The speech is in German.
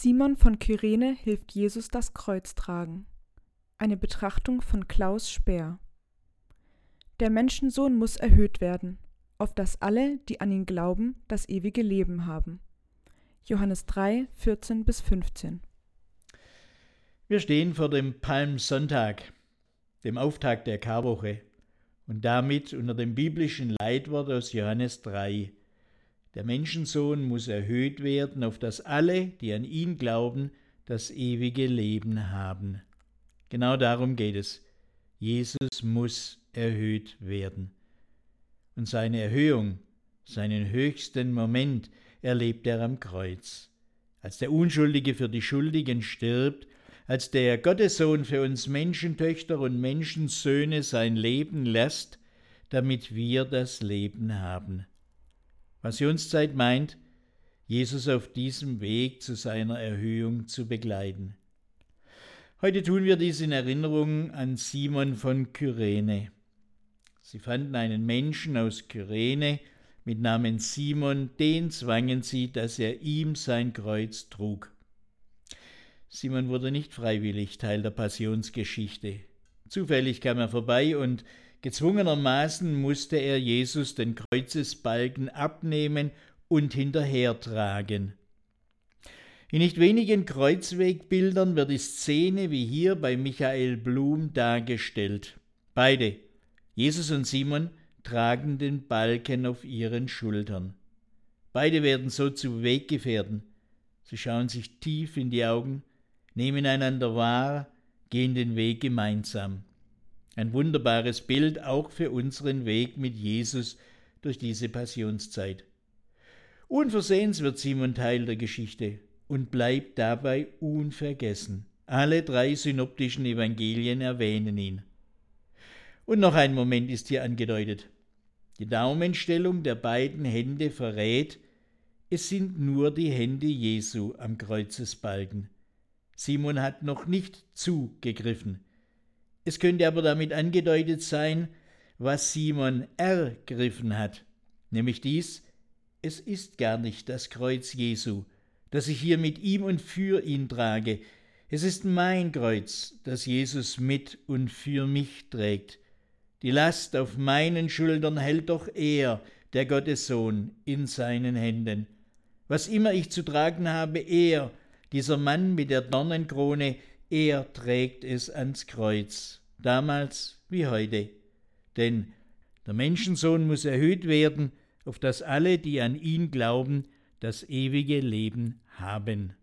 Simon von Kyrene hilft Jesus das Kreuz tragen. Eine Betrachtung von Klaus Speer. Der Menschensohn muss erhöht werden, auf dass alle, die an ihn glauben, das ewige Leben haben. Johannes 3, 14 bis 15. Wir stehen vor dem Palmsonntag, dem Auftakt der Karwoche, und damit unter dem biblischen Leitwort aus Johannes 3. Der Menschensohn muss erhöht werden, auf dass alle, die an ihn glauben, das ewige Leben haben. Genau darum geht es. Jesus muss erhöht werden. Und seine Erhöhung, seinen höchsten Moment erlebt er am Kreuz. Als der Unschuldige für die Schuldigen stirbt, als der Gottessohn für uns Menschentöchter und Menschensöhne sein Leben lässt, damit wir das Leben haben. Passionszeit meint, Jesus auf diesem Weg zu seiner Erhöhung zu begleiten. Heute tun wir dies in Erinnerung an Simon von Kyrene. Sie fanden einen Menschen aus Kyrene mit Namen Simon, den zwangen sie, dass er ihm sein Kreuz trug. Simon wurde nicht freiwillig Teil der Passionsgeschichte. Zufällig kam er vorbei und gezwungenermaßen musste er Jesus den Kreuzesbalken abnehmen und hinterhertragen. In nicht wenigen Kreuzwegbildern wird die Szene wie hier bei Michael Blum dargestellt. Beide, Jesus und Simon, tragen den Balken auf ihren Schultern. Beide werden so zu Weggefährten. Sie schauen sich tief in die Augen, nehmen einander wahr, gehen den Weg gemeinsam. Ein wunderbares Bild auch für unseren Weg mit Jesus durch diese Passionszeit. Unversehens wird Simon Teil der Geschichte und bleibt dabei unvergessen. Alle drei synoptischen Evangelien erwähnen ihn. Und noch ein Moment ist hier angedeutet. Die Daumenstellung der beiden Hände verrät, es sind nur die Hände Jesu am Kreuzesbalken. Simon hat noch nicht zugegriffen. Es könnte aber damit angedeutet sein, was Simon ergriffen hat, nämlich dies, es ist gar nicht das Kreuz Jesu, das ich hier mit ihm und für ihn trage. Es ist mein Kreuz, das Jesus mit und für mich trägt. Die Last auf meinen Schultern hält doch er, der Gottessohn, in seinen Händen. Was immer ich zu tragen habe, er, dieser Mann mit der Dornenkrone, er trägt es ans Kreuz, damals wie heute. Denn der Menschensohn muss erhöht werden, auf dass alle, die an ihn glauben, das ewige Leben haben.